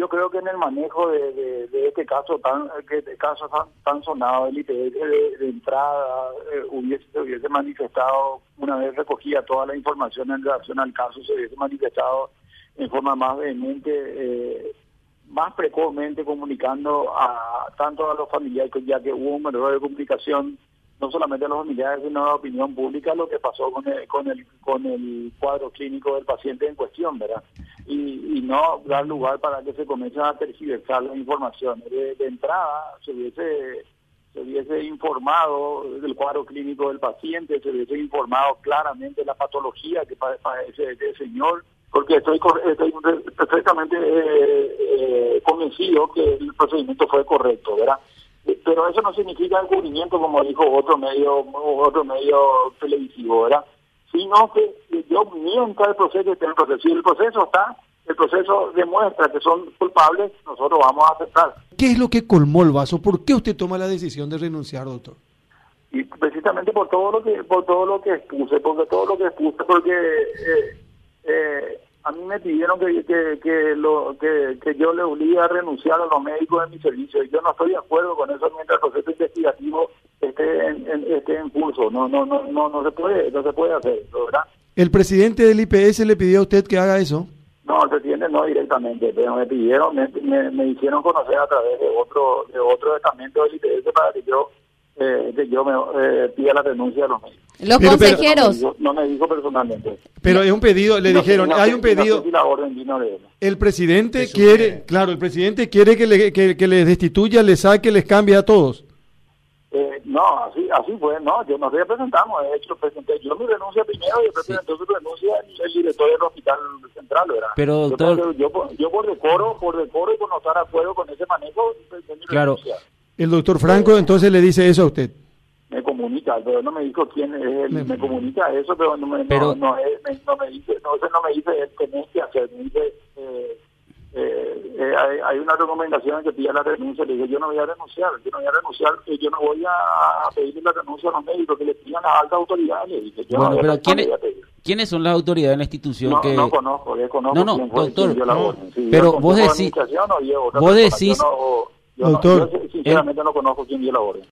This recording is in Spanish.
yo creo que en el manejo de, de, este caso tan que caso tan, sonado del IPS de, entrada eh, hubiese, hubiese manifestado una vez recogida toda la información en relación al caso se hubiese manifestado en forma más vehemente eh, más precozmente comunicando a tanto a los familiares ya que hubo un error de comunicación no solamente a los familiares, sino a la opinión pública, lo que pasó con el, con el, con el cuadro clínico del paciente en cuestión, ¿verdad? Y, y no dar lugar para que se comience a tergiversar la información. De, entrada, se hubiese, se hubiese informado del cuadro clínico del paciente, se hubiese informado claramente la patología que padece ese señor, porque estoy, estoy perfectamente eh, eh, convencido que el procedimiento fue correcto, ¿verdad? pero eso no significa encubrimiento como dijo otro medio otro medio televisivo, ¿verdad? Sino que yo miento el proceso está en el proceso. Si el proceso está, el proceso demuestra que son culpables, nosotros vamos a aceptar. ¿Qué es lo que colmó el vaso? ¿Por qué usted toma la decisión de renunciar, doctor? Y precisamente por todo lo que por todo lo que expuse, porque todo lo que expuse, porque eh, eh, a mí me pidieron que, que, lo, que, yo le obligue a renunciar a los médicos de mi servicio y yo no estoy de acuerdo con eso mientras el proceso investigativo esté en, esté en curso. No, no, no, no, no se puede, no se puede hacer, ¿verdad? ¿El presidente del IPS le pidió a usted que haga eso? No, el presidente no directamente, pero me pidieron, me, me, hicieron conocer a través de otro de otro estamento del IPS para que yo eh, que yo me eh, pida la renuncia de los médicos. Los consejeros. no, me dijo, personalmente. Pero es un pedido, le dijeron, hay un pedido. El presidente quiere, claro, el presidente quiere que, le, que, les destituya, le saque, les cambie a todos. Eh, no, así, así fue, no, yo nos representamos, de hecho, presenté yo mi renuncia primero y después presentó su renuncia el director del hospital central, ¿verdad? Pero, doctor... Yo, yo, por decoro, por decoro y por no estar de acuerdo con ese manejo, claro. El doctor Franco entonces le dice eso a usted me comunica, pero no me dijo quién es él, me, comunica eso, pero no me, no, no, no, me dice, no, no me dice él tenés que hacer, me dice, hay, hay, una recomendación que pida la renuncia, le digo, yo no voy a renunciar, yo no voy a renunciar, yo no voy a pedirle la renuncia a los médicos, que le pidan a altas autoridades, dije, yo bueno, pero ¿quiénes, ¿quiénes son las autoridades de la institución no, que...? No conozco, conozco no, no, doctor, pero vos decís, vos decís... Yo, sinceramente no conozco quién dio la orden.